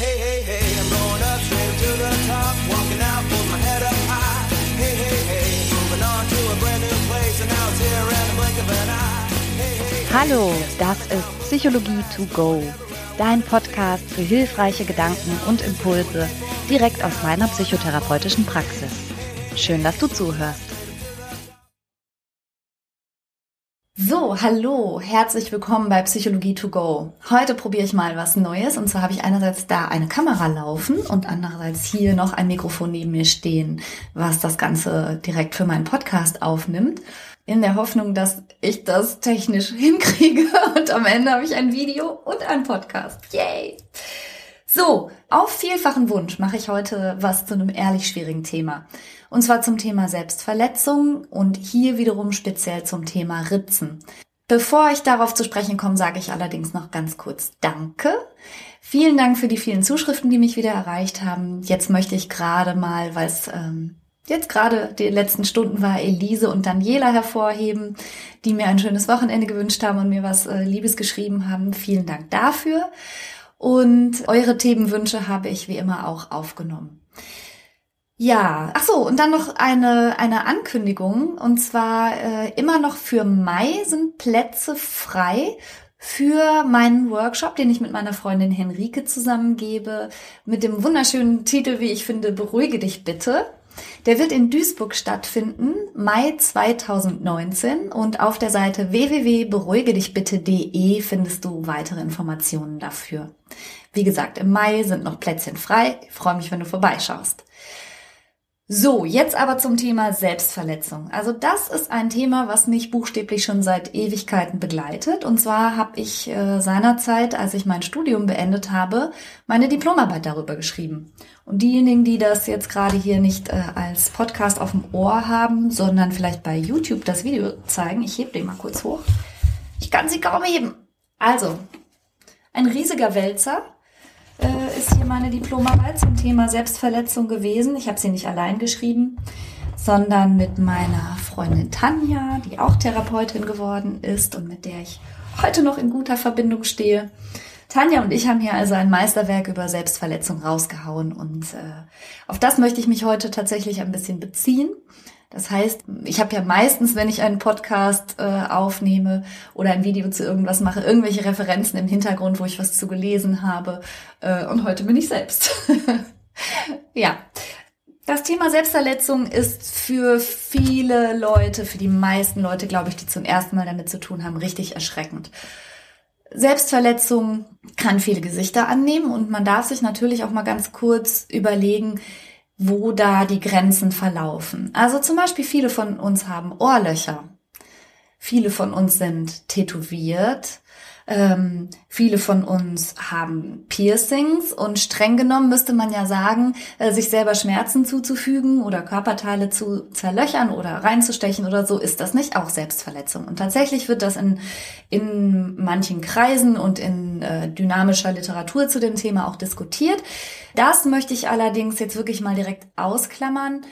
Hey, hey, hey, I'm going up straight to the top, walking out with my head up high. Hey, hey, hey, moving on to a brand new place, and now it's here in the blink of an eye. Hallo, das ist Psychologie to go, dein Podcast für hilfreiche Gedanken und Impulse direkt aus meiner psychotherapeutischen Praxis. Schön, dass du zuhörst. So, hallo, herzlich willkommen bei Psychologie to go. Heute probiere ich mal was Neues und zwar habe ich einerseits da eine Kamera laufen und andererseits hier noch ein Mikrofon neben mir stehen, was das Ganze direkt für meinen Podcast aufnimmt. In der Hoffnung, dass ich das technisch hinkriege und am Ende habe ich ein Video und ein Podcast. Yay! So, auf vielfachen Wunsch mache ich heute was zu einem ehrlich schwierigen Thema. Und zwar zum Thema Selbstverletzung und hier wiederum speziell zum Thema Ritzen. Bevor ich darauf zu sprechen komme, sage ich allerdings noch ganz kurz Danke. Vielen Dank für die vielen Zuschriften, die mich wieder erreicht haben. Jetzt möchte ich gerade mal, weil es ähm, jetzt gerade die letzten Stunden war, Elise und Daniela hervorheben, die mir ein schönes Wochenende gewünscht haben und mir was äh, Liebes geschrieben haben. Vielen Dank dafür. Und eure Themenwünsche habe ich wie immer auch aufgenommen. Ja, ach so, und dann noch eine, eine Ankündigung. Und zwar äh, immer noch für Mai sind Plätze frei für meinen Workshop, den ich mit meiner Freundin Henrike zusammengebe, mit dem wunderschönen Titel, wie ich finde, Beruhige dich bitte. Der wird in Duisburg stattfinden, Mai 2019 und auf der Seite www.beruhigedichbitte.de findest du weitere Informationen dafür. Wie gesagt, im Mai sind noch Plätzchen frei. Ich freue mich, wenn du vorbeischaust. So, jetzt aber zum Thema Selbstverletzung. Also das ist ein Thema, was mich buchstäblich schon seit Ewigkeiten begleitet. Und zwar habe ich äh, seinerzeit, als ich mein Studium beendet habe, meine Diplomarbeit darüber geschrieben. Und diejenigen, die das jetzt gerade hier nicht äh, als Podcast auf dem Ohr haben, sondern vielleicht bei YouTube das Video zeigen, ich hebe den mal kurz hoch. Ich kann sie kaum heben. Also, ein riesiger Wälzer äh, ist hier meine Diplomarbeit zum Thema Selbstverletzung gewesen. Ich habe sie nicht allein geschrieben, sondern mit meiner Freundin Tanja, die auch Therapeutin geworden ist und mit der ich heute noch in guter Verbindung stehe. Tanja und ich haben hier also ein Meisterwerk über Selbstverletzung rausgehauen und äh, auf das möchte ich mich heute tatsächlich ein bisschen beziehen. Das heißt, ich habe ja meistens, wenn ich einen Podcast äh, aufnehme oder ein Video zu irgendwas mache, irgendwelche Referenzen im Hintergrund, wo ich was zu gelesen habe. Äh, und heute bin ich selbst. ja. Das Thema Selbstverletzung ist für viele Leute, für die meisten Leute, glaube ich, die zum ersten Mal damit zu tun haben, richtig erschreckend. Selbstverletzung kann viele Gesichter annehmen und man darf sich natürlich auch mal ganz kurz überlegen, wo da die Grenzen verlaufen. Also zum Beispiel viele von uns haben Ohrlöcher. Viele von uns sind tätowiert. Ähm, viele von uns haben Piercings und streng genommen müsste man ja sagen, äh, sich selber Schmerzen zuzufügen oder Körperteile zu zerlöchern oder reinzustechen oder so, ist das nicht auch Selbstverletzung. Und tatsächlich wird das in, in manchen Kreisen und in äh, dynamischer Literatur zu dem Thema auch diskutiert. Das möchte ich allerdings jetzt wirklich mal direkt ausklammern,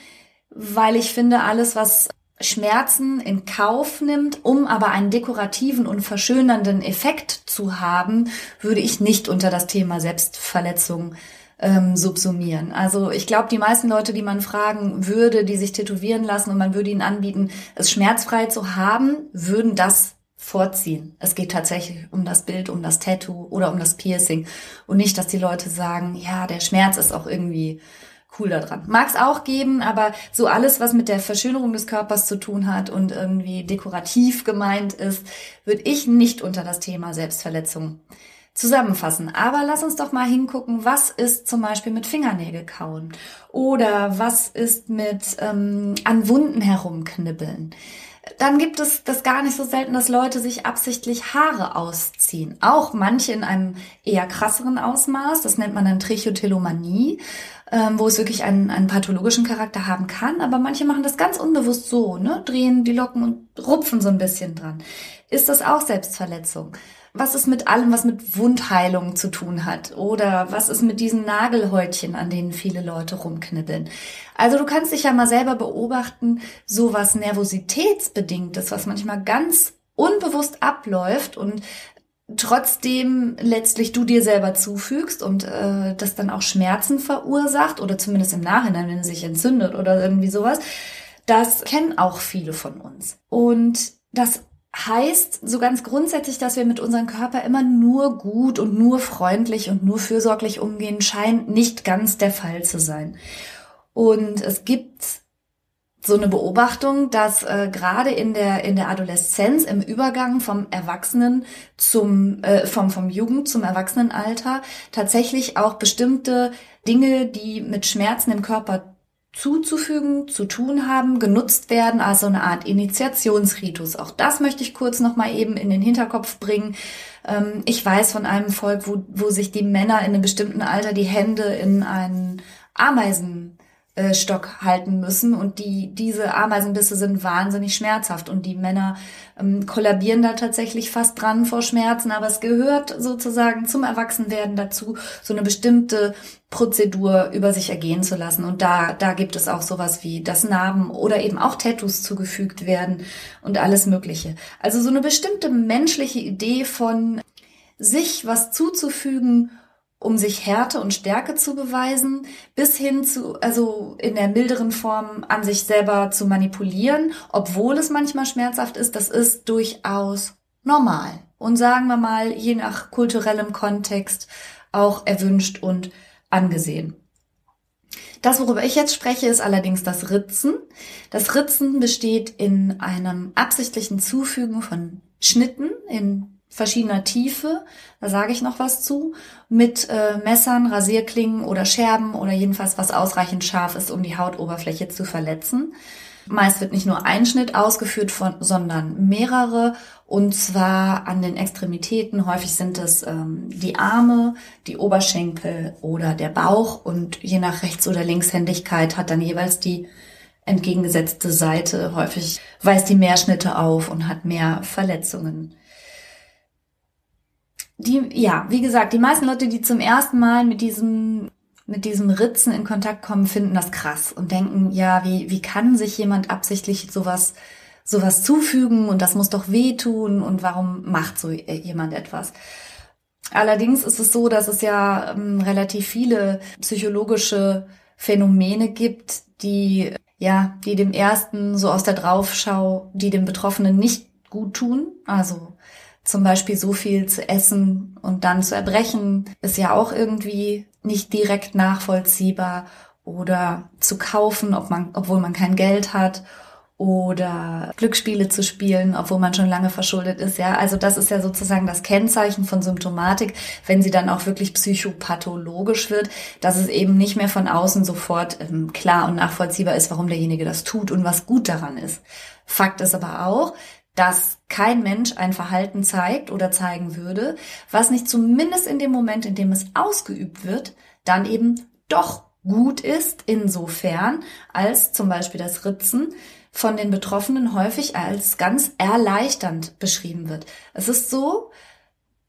weil ich finde, alles, was Schmerzen in Kauf nimmt, um aber einen dekorativen und verschönernden Effekt zu haben, würde ich nicht unter das Thema Selbstverletzung ähm, subsumieren. Also ich glaube, die meisten Leute, die man fragen würde, die sich tätowieren lassen und man würde ihnen anbieten, es schmerzfrei zu haben, würden das vorziehen. Es geht tatsächlich um das Bild, um das Tattoo oder um das Piercing und nicht, dass die Leute sagen, ja, der Schmerz ist auch irgendwie cool daran. Mag es auch geben, aber so alles, was mit der Verschönerung des Körpers zu tun hat und irgendwie dekorativ gemeint ist, würde ich nicht unter das Thema Selbstverletzung zusammenfassen. Aber lass uns doch mal hingucken, was ist zum Beispiel mit Fingernägel kauen oder was ist mit ähm, an Wunden herumknibbeln. Dann gibt es das gar nicht so selten, dass Leute sich absichtlich Haare ausziehen. Auch manche in einem eher krasseren Ausmaß. Das nennt man dann Trichotillomanie ähm, wo es wirklich einen, einen pathologischen Charakter haben kann. Aber manche machen das ganz unbewusst so, ne? drehen die Locken und rupfen so ein bisschen dran. Ist das auch Selbstverletzung? Was ist mit allem, was mit Wundheilung zu tun hat? Oder was ist mit diesen Nagelhäutchen, an denen viele Leute rumknibbeln? Also du kannst dich ja mal selber beobachten, so was nervositätsbedingtes, was manchmal ganz unbewusst abläuft und trotzdem letztlich du dir selber zufügst und äh, das dann auch Schmerzen verursacht oder zumindest im Nachhinein, wenn es sich entzündet oder irgendwie sowas, das kennen auch viele von uns. Und das heißt so ganz grundsätzlich, dass wir mit unserem Körper immer nur gut und nur freundlich und nur fürsorglich umgehen, scheint nicht ganz der Fall zu sein. Und es gibt so eine Beobachtung, dass äh, gerade in der in der Adoleszenz im Übergang vom Erwachsenen zum äh, vom vom Jugend zum Erwachsenenalter tatsächlich auch bestimmte Dinge, die mit Schmerzen im Körper zuzufügen, zu tun haben, genutzt werden, also eine Art Initiationsritus. Auch das möchte ich kurz noch mal eben in den Hinterkopf bringen. Ähm, ich weiß von einem Volk, wo, wo sich die Männer in einem bestimmten Alter die Hände in einen Ameisen äh, Stock halten müssen. Und die diese Ameisenbisse sind wahnsinnig schmerzhaft. Und die Männer ähm, kollabieren da tatsächlich fast dran vor Schmerzen, aber es gehört sozusagen zum Erwachsenwerden dazu, so eine bestimmte Prozedur über sich ergehen zu lassen. Und da da gibt es auch sowas wie das Narben oder eben auch Tattoos zugefügt werden und alles mögliche. Also so eine bestimmte menschliche Idee von sich was zuzufügen um sich Härte und Stärke zu beweisen, bis hin zu, also in der milderen Form an sich selber zu manipulieren, obwohl es manchmal schmerzhaft ist, das ist durchaus normal. Und sagen wir mal, je nach kulturellem Kontext auch erwünscht und angesehen. Das, worüber ich jetzt spreche, ist allerdings das Ritzen. Das Ritzen besteht in einem absichtlichen Zufügen von Schnitten in verschiedener Tiefe, da sage ich noch was zu, mit äh, Messern, Rasierklingen oder Scherben oder jedenfalls was ausreichend scharf ist, um die Hautoberfläche zu verletzen. Meist wird nicht nur ein Schnitt ausgeführt, von, sondern mehrere und zwar an den Extremitäten. Häufig sind es ähm, die Arme, die Oberschenkel oder der Bauch und je nach Rechts- oder Linkshändigkeit hat dann jeweils die entgegengesetzte Seite häufig weist die mehr Schnitte auf und hat mehr Verletzungen die, ja, wie gesagt, die meisten Leute, die zum ersten Mal mit diesem, mit diesem Ritzen in Kontakt kommen, finden das krass und denken, ja, wie, wie kann sich jemand absichtlich sowas, sowas zufügen und das muss doch wehtun und warum macht so jemand etwas? Allerdings ist es so, dass es ja ähm, relativ viele psychologische Phänomene gibt, die, ja, die dem ersten so aus der Draufschau, die dem Betroffenen nicht gut tun. Also zum Beispiel so viel zu essen und dann zu erbrechen, ist ja auch irgendwie nicht direkt nachvollziehbar. Oder zu kaufen, ob man, obwohl man kein Geld hat. Oder Glücksspiele zu spielen, obwohl man schon lange verschuldet ist. Ja, also das ist ja sozusagen das Kennzeichen von Symptomatik, wenn sie dann auch wirklich psychopathologisch wird, dass es eben nicht mehr von außen sofort ähm, klar und nachvollziehbar ist, warum derjenige das tut und was gut daran ist. Fakt ist aber auch, dass kein Mensch ein Verhalten zeigt oder zeigen würde, was nicht zumindest in dem Moment, in dem es ausgeübt wird, dann eben doch gut ist, insofern, als zum Beispiel das Ritzen von den Betroffenen häufig als ganz erleichternd beschrieben wird. Es ist so,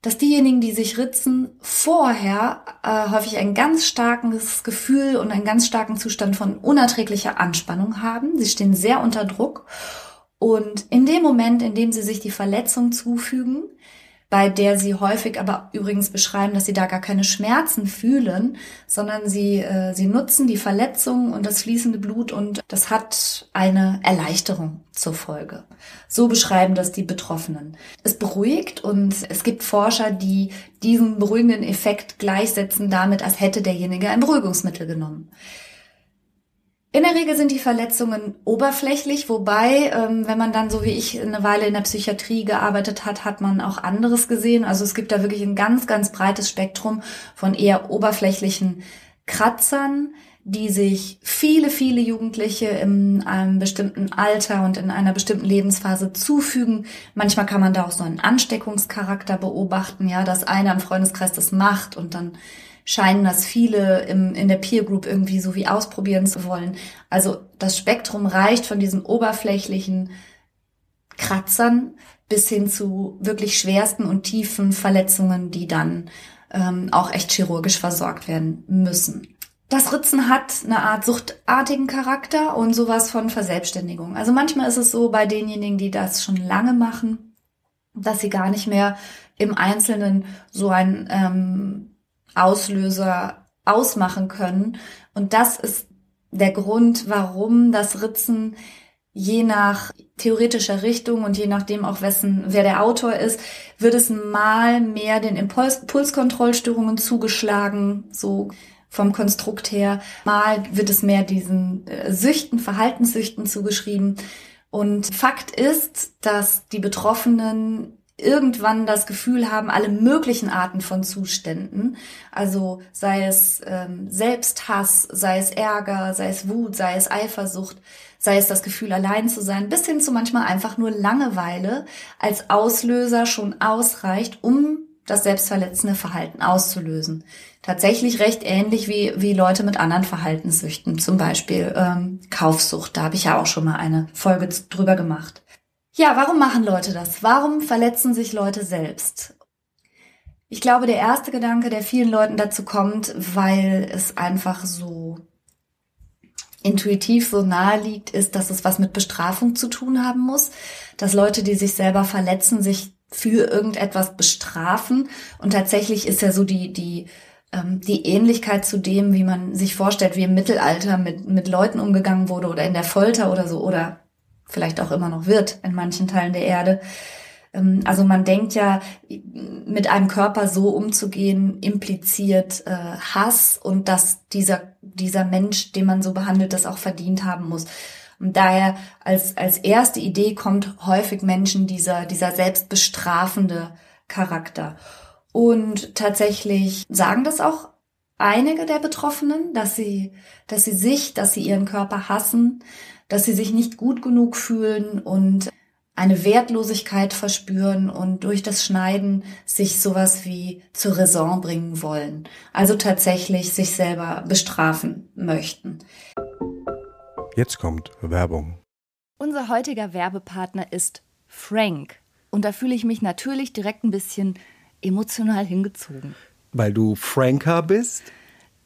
dass diejenigen, die sich ritzen, vorher äh, häufig ein ganz starkes Gefühl und einen ganz starken Zustand von unerträglicher Anspannung haben. Sie stehen sehr unter Druck und in dem Moment, in dem sie sich die Verletzung zufügen, bei der sie häufig aber übrigens beschreiben, dass sie da gar keine Schmerzen fühlen, sondern sie, äh, sie nutzen die Verletzung und das fließende Blut und das hat eine Erleichterung zur Folge. So beschreiben das die Betroffenen. Es beruhigt und es gibt Forscher, die diesen beruhigenden Effekt gleichsetzen damit, als hätte derjenige ein Beruhigungsmittel genommen. In der Regel sind die Verletzungen oberflächlich, wobei, ähm, wenn man dann so wie ich eine Weile in der Psychiatrie gearbeitet hat, hat man auch anderes gesehen. Also es gibt da wirklich ein ganz, ganz breites Spektrum von eher oberflächlichen Kratzern, die sich viele, viele Jugendliche in einem bestimmten Alter und in einer bestimmten Lebensphase zufügen. Manchmal kann man da auch so einen Ansteckungscharakter beobachten, ja, dass einer im Freundeskreis das macht und dann scheinen das viele im, in der Peer Group irgendwie so wie ausprobieren zu wollen. Also das Spektrum reicht von diesen oberflächlichen Kratzern bis hin zu wirklich schwersten und tiefen Verletzungen, die dann ähm, auch echt chirurgisch versorgt werden müssen. Das Ritzen hat eine Art suchtartigen Charakter und sowas von Verselbstständigung. Also manchmal ist es so bei denjenigen, die das schon lange machen, dass sie gar nicht mehr im Einzelnen so ein ähm, Auslöser ausmachen können. Und das ist der Grund, warum das Ritzen je nach theoretischer Richtung und je nachdem auch wessen, wer der Autor ist, wird es mal mehr den Impuls, Impulskontrollstörungen zugeschlagen, so vom Konstrukt her. Mal wird es mehr diesen äh, Süchten, Verhaltenssüchten zugeschrieben. Und Fakt ist, dass die Betroffenen irgendwann das Gefühl haben, alle möglichen Arten von Zuständen, also sei es ähm, Selbsthass, sei es Ärger, sei es Wut, sei es Eifersucht, sei es das Gefühl, allein zu sein, bis hin zu manchmal einfach nur Langeweile als Auslöser schon ausreicht, um das selbstverletzende Verhalten auszulösen. Tatsächlich recht ähnlich wie, wie Leute mit anderen Verhaltenssüchten, zum Beispiel ähm, Kaufsucht. Da habe ich ja auch schon mal eine Folge drüber gemacht. Ja, warum machen Leute das? Warum verletzen sich Leute selbst? Ich glaube, der erste Gedanke, der vielen Leuten dazu kommt, weil es einfach so intuitiv so nahe liegt, ist, dass es was mit Bestrafung zu tun haben muss, dass Leute, die sich selber verletzen, sich für irgendetwas bestrafen. Und tatsächlich ist ja so die, die, ähm, die Ähnlichkeit zu dem, wie man sich vorstellt, wie im Mittelalter mit, mit Leuten umgegangen wurde oder in der Folter oder so oder vielleicht auch immer noch wird in manchen Teilen der Erde. Ähm, also man denkt ja, mit einem Körper so umzugehen, impliziert äh, Hass und dass dieser, dieser Mensch, den man so behandelt, das auch verdient haben muss. Und daher als, als erste Idee kommt häufig Menschen dieser, dieser selbstbestrafende Charakter. Und tatsächlich sagen das auch einige der Betroffenen, dass sie, dass sie sich, dass sie ihren Körper hassen, dass sie sich nicht gut genug fühlen und eine Wertlosigkeit verspüren und durch das Schneiden sich sowas wie zur Raison bringen wollen. Also tatsächlich sich selber bestrafen möchten. Jetzt kommt Werbung. Unser heutiger Werbepartner ist Frank. Und da fühle ich mich natürlich direkt ein bisschen emotional hingezogen. Weil du Franker bist?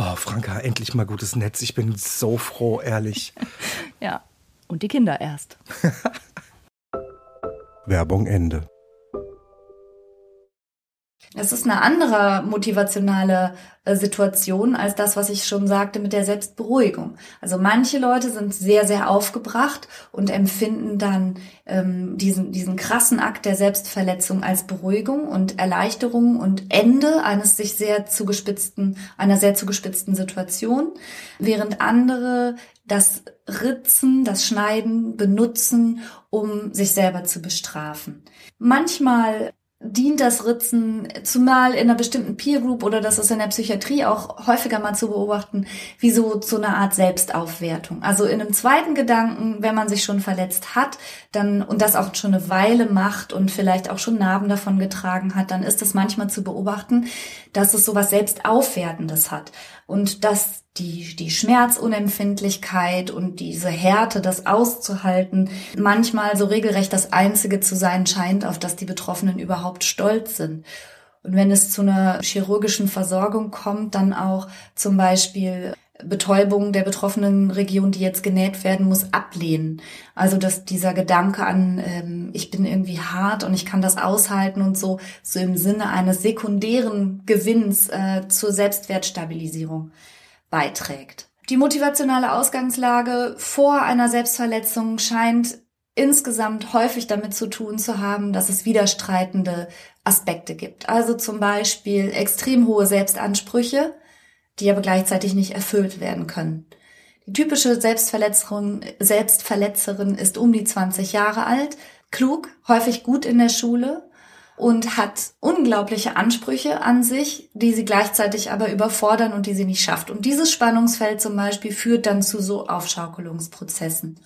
Oh, Franka, endlich mal gutes Netz. Ich bin so froh, ehrlich. ja, und die Kinder erst. Werbung Ende. Es ist eine andere motivationale äh, Situation als das, was ich schon sagte mit der Selbstberuhigung. Also manche Leute sind sehr, sehr aufgebracht und empfinden dann ähm, diesen, diesen krassen Akt der Selbstverletzung als Beruhigung und Erleichterung und Ende eines sich sehr zugespitzten, einer sehr zugespitzten Situation, während andere das Ritzen, das Schneiden benutzen, um sich selber zu bestrafen. Manchmal dient das Ritzen, zumal in einer bestimmten Peer Group oder das ist in der Psychiatrie auch häufiger mal zu beobachten, wie so, so eine Art Selbstaufwertung. Also in einem zweiten Gedanken, wenn man sich schon verletzt hat, dann, und das auch schon eine Weile macht und vielleicht auch schon Narben davon getragen hat, dann ist es manchmal zu beobachten, dass es so was Selbstaufwertendes hat. Und dass die, die Schmerzunempfindlichkeit und diese Härte, das auszuhalten, manchmal so regelrecht das Einzige zu sein scheint, auf das die Betroffenen überhaupt stolz sind. Und wenn es zu einer chirurgischen Versorgung kommt, dann auch zum Beispiel Betäubung der betroffenen Region, die jetzt genäht werden muss, ablehnen. Also dass dieser Gedanke an, ähm, ich bin irgendwie hart und ich kann das aushalten und so, so im Sinne eines sekundären Gewinns äh, zur Selbstwertstabilisierung beiträgt. Die motivationale Ausgangslage vor einer Selbstverletzung scheint insgesamt häufig damit zu tun zu haben, dass es widerstreitende Aspekte gibt. Also zum Beispiel extrem hohe Selbstansprüche, die aber gleichzeitig nicht erfüllt werden können. Die typische Selbstverletzerin, Selbstverletzerin ist um die 20 Jahre alt, klug, häufig gut in der Schule, und hat unglaubliche Ansprüche an sich, die sie gleichzeitig aber überfordern und die sie nicht schafft. Und dieses Spannungsfeld zum Beispiel führt dann zu so Aufschaukelungsprozessen.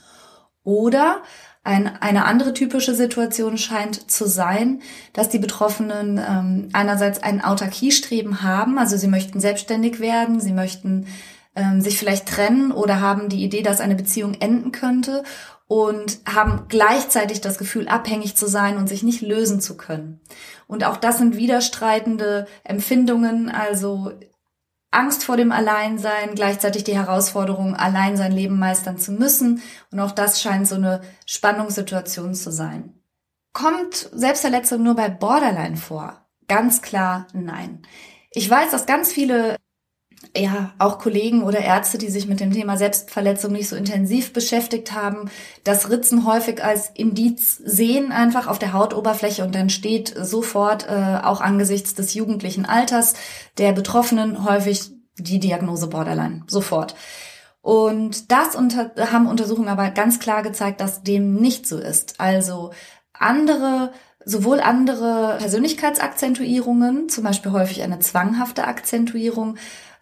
Oder ein, eine andere typische Situation scheint zu sein, dass die Betroffenen ähm, einerseits ein Autarkiestreben haben, also sie möchten selbstständig werden, sie möchten ähm, sich vielleicht trennen oder haben die Idee, dass eine Beziehung enden könnte und haben gleichzeitig das Gefühl, abhängig zu sein und sich nicht lösen zu können. Und auch das sind widerstreitende Empfindungen, also Angst vor dem Alleinsein, gleichzeitig die Herausforderung, allein sein Leben meistern zu müssen. Und auch das scheint so eine Spannungssituation zu sein. Kommt Selbstverletzung nur bei Borderline vor? Ganz klar nein. Ich weiß, dass ganz viele ja, auch Kollegen oder Ärzte, die sich mit dem Thema Selbstverletzung nicht so intensiv beschäftigt haben, das Ritzen häufig als Indiz sehen einfach auf der Hautoberfläche und dann steht sofort, äh, auch angesichts des jugendlichen Alters der Betroffenen, häufig die Diagnose Borderline. Sofort. Und das unter haben Untersuchungen aber ganz klar gezeigt, dass dem nicht so ist. Also andere sowohl andere Persönlichkeitsakzentuierungen, zum Beispiel häufig eine zwanghafte Akzentuierung,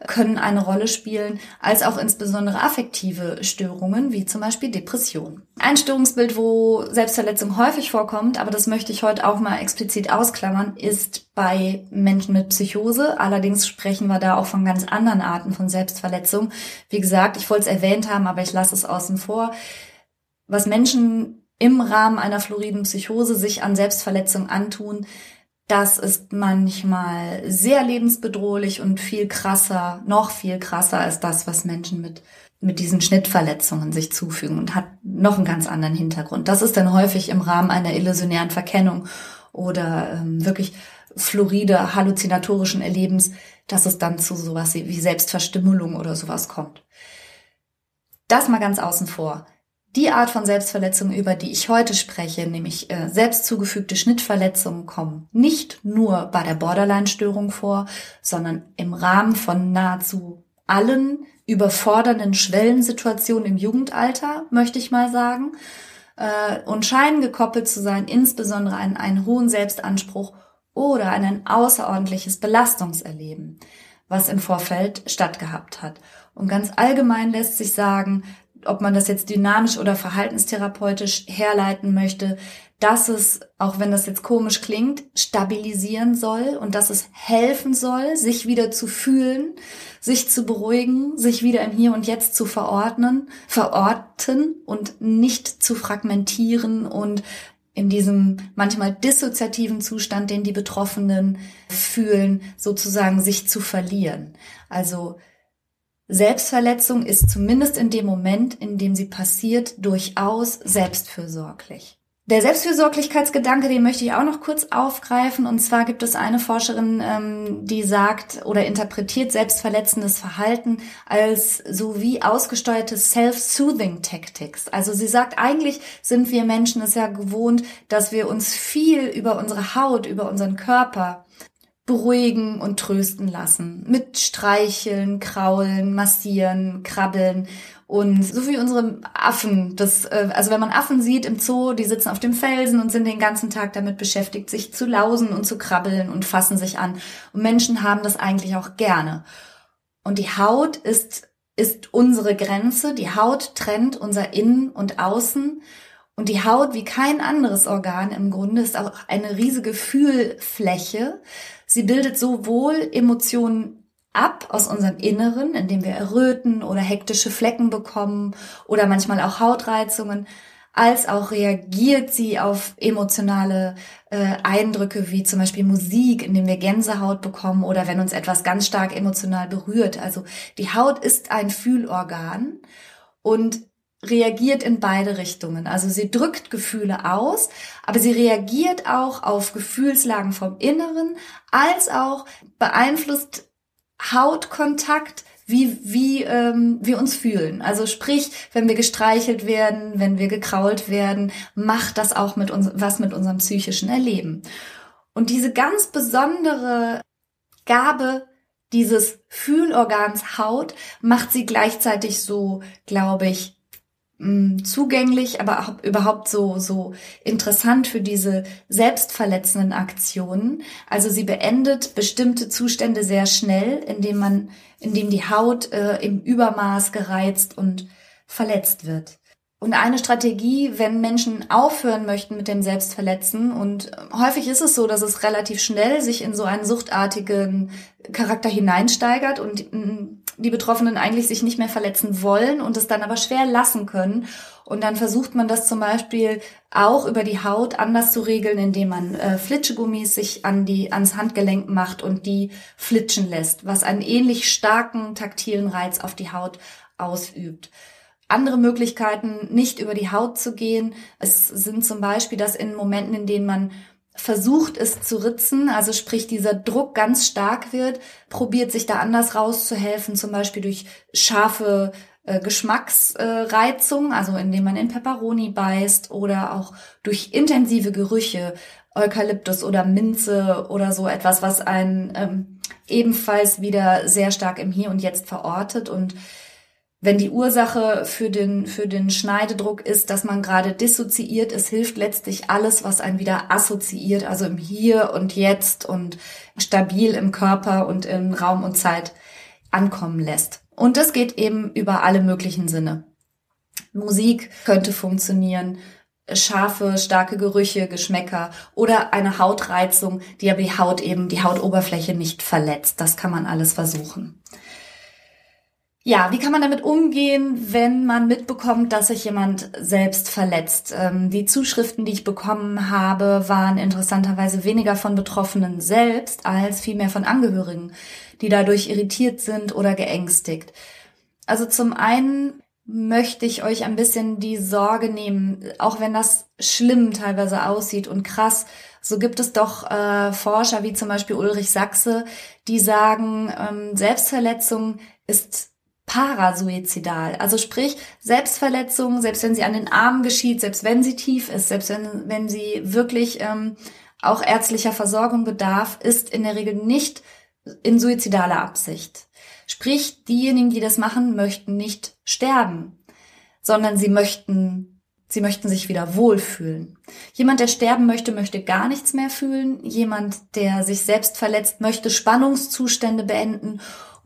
können eine Rolle spielen, als auch insbesondere affektive Störungen, wie zum Beispiel Depression. Ein Störungsbild, wo Selbstverletzung häufig vorkommt, aber das möchte ich heute auch mal explizit ausklammern, ist bei Menschen mit Psychose. Allerdings sprechen wir da auch von ganz anderen Arten von Selbstverletzung. Wie gesagt, ich wollte es erwähnt haben, aber ich lasse es außen vor. Was Menschen im Rahmen einer floriden Psychose sich an Selbstverletzung antun, das ist manchmal sehr lebensbedrohlich und viel krasser, noch viel krasser als das, was Menschen mit, mit diesen Schnittverletzungen sich zufügen und hat noch einen ganz anderen Hintergrund. Das ist dann häufig im Rahmen einer illusionären Verkennung oder ähm, wirklich floride, halluzinatorischen Erlebens, dass es dann zu sowas wie Selbstverstümmelung oder sowas kommt. Das mal ganz außen vor. Die Art von Selbstverletzung, über die ich heute spreche, nämlich äh, selbst zugefügte Schnittverletzungen, kommen nicht nur bei der Borderline-Störung vor, sondern im Rahmen von nahezu allen überfordernden Schwellensituationen im Jugendalter, möchte ich mal sagen, äh, und scheinen gekoppelt zu sein, insbesondere an einen hohen Selbstanspruch oder an ein außerordentliches Belastungserleben, was im Vorfeld stattgehabt hat. Und ganz allgemein lässt sich sagen, ob man das jetzt dynamisch oder verhaltenstherapeutisch herleiten möchte, dass es, auch wenn das jetzt komisch klingt, stabilisieren soll und dass es helfen soll, sich wieder zu fühlen, sich zu beruhigen, sich wieder im Hier und Jetzt zu verordnen, verorten und nicht zu fragmentieren und in diesem manchmal dissoziativen Zustand, den die Betroffenen fühlen, sozusagen sich zu verlieren. Also Selbstverletzung ist zumindest in dem Moment, in dem sie passiert, durchaus selbstfürsorglich. Der Selbstfürsorglichkeitsgedanke, den möchte ich auch noch kurz aufgreifen. Und zwar gibt es eine Forscherin, ähm, die sagt oder interpretiert selbstverletzendes Verhalten als so wie ausgesteuerte Self-Soothing Tactics. Also sie sagt, eigentlich sind wir Menschen es ja gewohnt, dass wir uns viel über unsere Haut, über unseren Körper beruhigen und trösten lassen. Mit Streicheln, Kraulen, Massieren, Krabbeln und so wie unsere Affen, das, äh, also wenn man Affen sieht im Zoo, die sitzen auf dem Felsen und sind den ganzen Tag damit beschäftigt, sich zu lausen und zu krabbeln und fassen sich an. Und Menschen haben das eigentlich auch gerne. Und die Haut ist, ist unsere Grenze. Die Haut trennt unser Innen und Außen. Und die Haut, wie kein anderes Organ im Grunde, ist auch eine riesige Fühlfläche. Sie bildet sowohl Emotionen ab aus unserem Inneren, indem wir erröten oder hektische Flecken bekommen oder manchmal auch Hautreizungen, als auch reagiert sie auf emotionale äh, Eindrücke wie zum Beispiel Musik, indem wir Gänsehaut bekommen oder wenn uns etwas ganz stark emotional berührt. Also die Haut ist ein Fühlorgan und reagiert in beide Richtungen. Also sie drückt Gefühle aus, aber sie reagiert auch auf Gefühlslagen vom Inneren, als auch beeinflusst Hautkontakt, wie, wie ähm, wir uns fühlen. Also sprich, wenn wir gestreichelt werden, wenn wir gekrault werden, macht das auch mit uns was mit unserem psychischen Erleben. Und diese ganz besondere Gabe dieses Fühlorgans Haut macht sie gleichzeitig so, glaube ich, zugänglich, aber auch überhaupt so, so interessant für diese selbstverletzenden Aktionen. Also sie beendet bestimmte Zustände sehr schnell, indem man, indem die Haut äh, im Übermaß gereizt und verletzt wird. Und eine Strategie, wenn Menschen aufhören möchten mit dem Selbstverletzen, und häufig ist es so, dass es relativ schnell sich in so einen suchtartigen Charakter hineinsteigert und mm, die Betroffenen eigentlich sich nicht mehr verletzen wollen und es dann aber schwer lassen können. Und dann versucht man das zum Beispiel auch über die Haut anders zu regeln, indem man äh, Flitschegummis sich an die, ans Handgelenk macht und die flitschen lässt, was einen ähnlich starken taktilen Reiz auf die Haut ausübt andere Möglichkeiten, nicht über die Haut zu gehen. Es sind zum Beispiel das in Momenten, in denen man versucht es zu ritzen, also sprich dieser Druck ganz stark wird, probiert sich da anders rauszuhelfen, zum Beispiel durch scharfe äh, Geschmacksreizung, äh, also indem man in Peperoni beißt oder auch durch intensive Gerüche, Eukalyptus oder Minze oder so etwas, was einen ähm, ebenfalls wieder sehr stark im Hier und Jetzt verortet. Und wenn die Ursache für den, für den Schneidedruck ist, dass man gerade dissoziiert, es hilft letztlich alles, was einen wieder assoziiert, also im Hier und Jetzt und stabil im Körper und in Raum und Zeit ankommen lässt. Und das geht eben über alle möglichen Sinne. Musik könnte funktionieren, scharfe, starke Gerüche, Geschmäcker oder eine Hautreizung, die aber die Haut eben, die Hautoberfläche nicht verletzt. Das kann man alles versuchen. Ja, wie kann man damit umgehen, wenn man mitbekommt, dass sich jemand selbst verletzt? Ähm, die Zuschriften, die ich bekommen habe, waren interessanterweise weniger von Betroffenen selbst als vielmehr von Angehörigen, die dadurch irritiert sind oder geängstigt. Also zum einen möchte ich euch ein bisschen die Sorge nehmen, auch wenn das schlimm teilweise aussieht und krass, so gibt es doch äh, Forscher wie zum Beispiel Ulrich Sachse, die sagen, ähm, Selbstverletzung ist parasuizidal. Also sprich, Selbstverletzung, selbst wenn sie an den Armen geschieht, selbst wenn sie tief ist, selbst wenn, wenn sie wirklich ähm, auch ärztlicher Versorgung bedarf, ist in der Regel nicht in suizidaler Absicht. Sprich, diejenigen, die das machen, möchten nicht sterben, sondern sie möchten, sie möchten sich wieder wohlfühlen. Jemand, der sterben möchte, möchte gar nichts mehr fühlen. Jemand, der sich selbst verletzt, möchte Spannungszustände beenden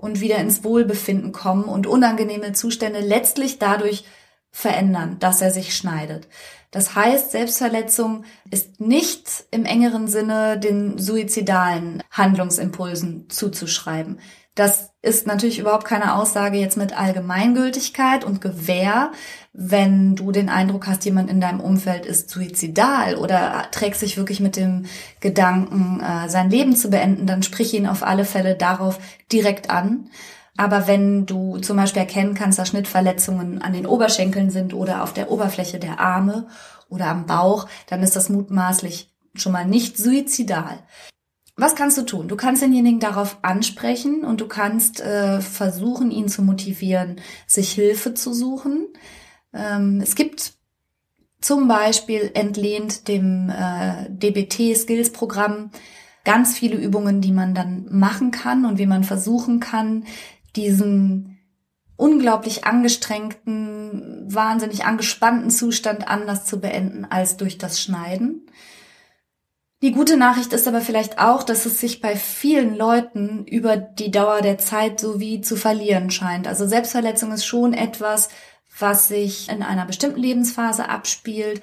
und wieder ins Wohlbefinden kommen und unangenehme Zustände letztlich dadurch verändern, dass er sich schneidet. Das heißt, Selbstverletzung ist nicht im engeren Sinne den suizidalen Handlungsimpulsen zuzuschreiben. Das ist natürlich überhaupt keine Aussage jetzt mit Allgemeingültigkeit und Gewähr. Wenn du den Eindruck hast, jemand in deinem Umfeld ist suizidal oder trägt sich wirklich mit dem Gedanken, äh, sein Leben zu beenden, dann sprich ihn auf alle Fälle darauf direkt an. Aber wenn du zum Beispiel erkennen kannst, dass Schnittverletzungen an den Oberschenkeln sind oder auf der Oberfläche der Arme oder am Bauch, dann ist das mutmaßlich schon mal nicht suizidal. Was kannst du tun? Du kannst denjenigen darauf ansprechen und du kannst äh, versuchen, ihn zu motivieren, sich Hilfe zu suchen. Ähm, es gibt zum Beispiel entlehnt dem äh, DBT-Skills-Programm ganz viele Übungen, die man dann machen kann und wie man versuchen kann, diesen unglaublich angestrengten, wahnsinnig angespannten Zustand anders zu beenden als durch das Schneiden. Die gute Nachricht ist aber vielleicht auch, dass es sich bei vielen Leuten über die Dauer der Zeit so wie zu verlieren scheint. Also Selbstverletzung ist schon etwas, was sich in einer bestimmten Lebensphase abspielt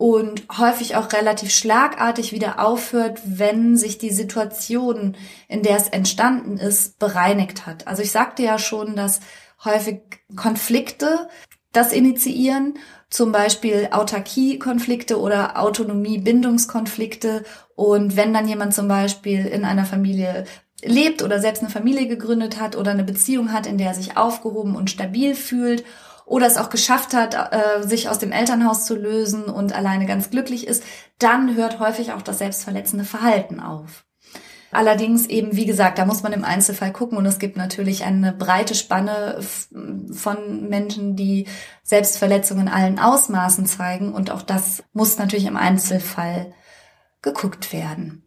und häufig auch relativ schlagartig wieder aufhört, wenn sich die Situation, in der es entstanden ist, bereinigt hat. Also ich sagte ja schon, dass häufig Konflikte das initiieren, zum Beispiel Autarkie-Konflikte oder Autonomie-Bindungskonflikte. Und wenn dann jemand zum Beispiel in einer Familie lebt oder selbst eine Familie gegründet hat oder eine Beziehung hat, in der er sich aufgehoben und stabil fühlt oder es auch geschafft hat, äh, sich aus dem Elternhaus zu lösen und alleine ganz glücklich ist, dann hört häufig auch das selbstverletzende Verhalten auf. Allerdings eben, wie gesagt, da muss man im Einzelfall gucken und es gibt natürlich eine breite Spanne von Menschen, die Selbstverletzungen in allen Ausmaßen zeigen und auch das muss natürlich im Einzelfall geguckt werden.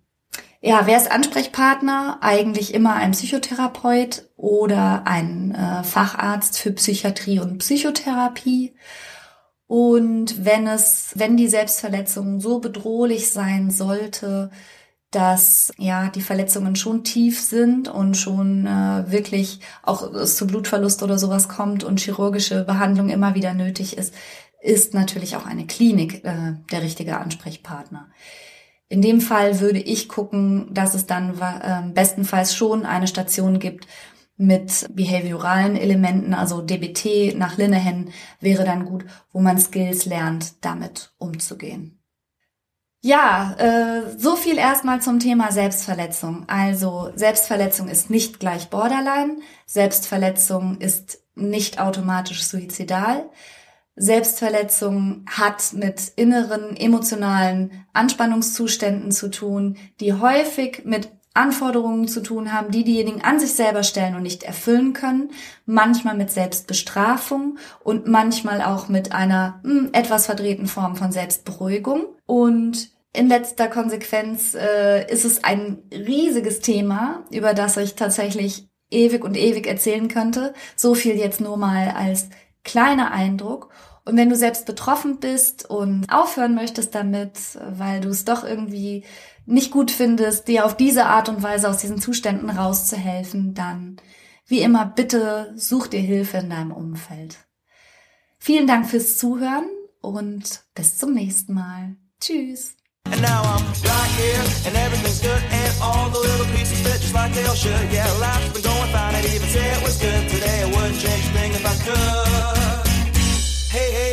Ja, wer ist Ansprechpartner? Eigentlich immer ein Psychotherapeut oder ein äh, Facharzt für Psychiatrie und Psychotherapie. Und wenn es, wenn die Selbstverletzung so bedrohlich sein sollte, dass ja die Verletzungen schon tief sind und schon äh, wirklich auch es zu Blutverlust oder sowas kommt und chirurgische Behandlung immer wieder nötig ist, ist natürlich auch eine Klinik äh, der richtige Ansprechpartner. In dem Fall würde ich gucken, dass es dann äh, bestenfalls schon eine Station gibt mit behavioralen Elementen, also DBT nach Linehan wäre dann gut, wo man Skills lernt, damit umzugehen. Ja, äh, so viel erstmal zum Thema Selbstverletzung. Also Selbstverletzung ist nicht gleich Borderline, Selbstverletzung ist nicht automatisch suizidal. Selbstverletzung hat mit inneren emotionalen Anspannungszuständen zu tun, die häufig mit Anforderungen zu tun haben, die diejenigen an sich selber stellen und nicht erfüllen können, manchmal mit Selbstbestrafung und manchmal auch mit einer mh, hm, etwas verdrehten Form von Selbstberuhigung. Und in letzter Konsequenz äh, ist es ein riesiges Thema, über das ich tatsächlich ewig und ewig erzählen könnte. So viel jetzt nur mal als kleiner Eindruck. Und wenn du selbst betroffen bist und aufhören möchtest damit, weil du es doch irgendwie nicht gut findest, dir auf diese Art und Weise aus diesen Zuständen rauszuhelfen, dann wie immer bitte such dir Hilfe in deinem Umfeld. Vielen Dank fürs Zuhören und bis zum nächsten Mal. Tschüss. And now I'm right here, and everything's good, and all the little pieces fit just like they all should. Yeah, life's been going fine, I'd even say it was good today. I wouldn't change a thing if I could. Hey, hey.